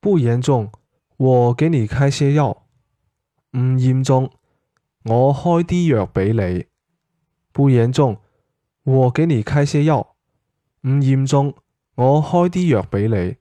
不严重我给你开些药。唔严重我开啲药俾你。不严重我给你开些药。唔严重我开啲药俾你。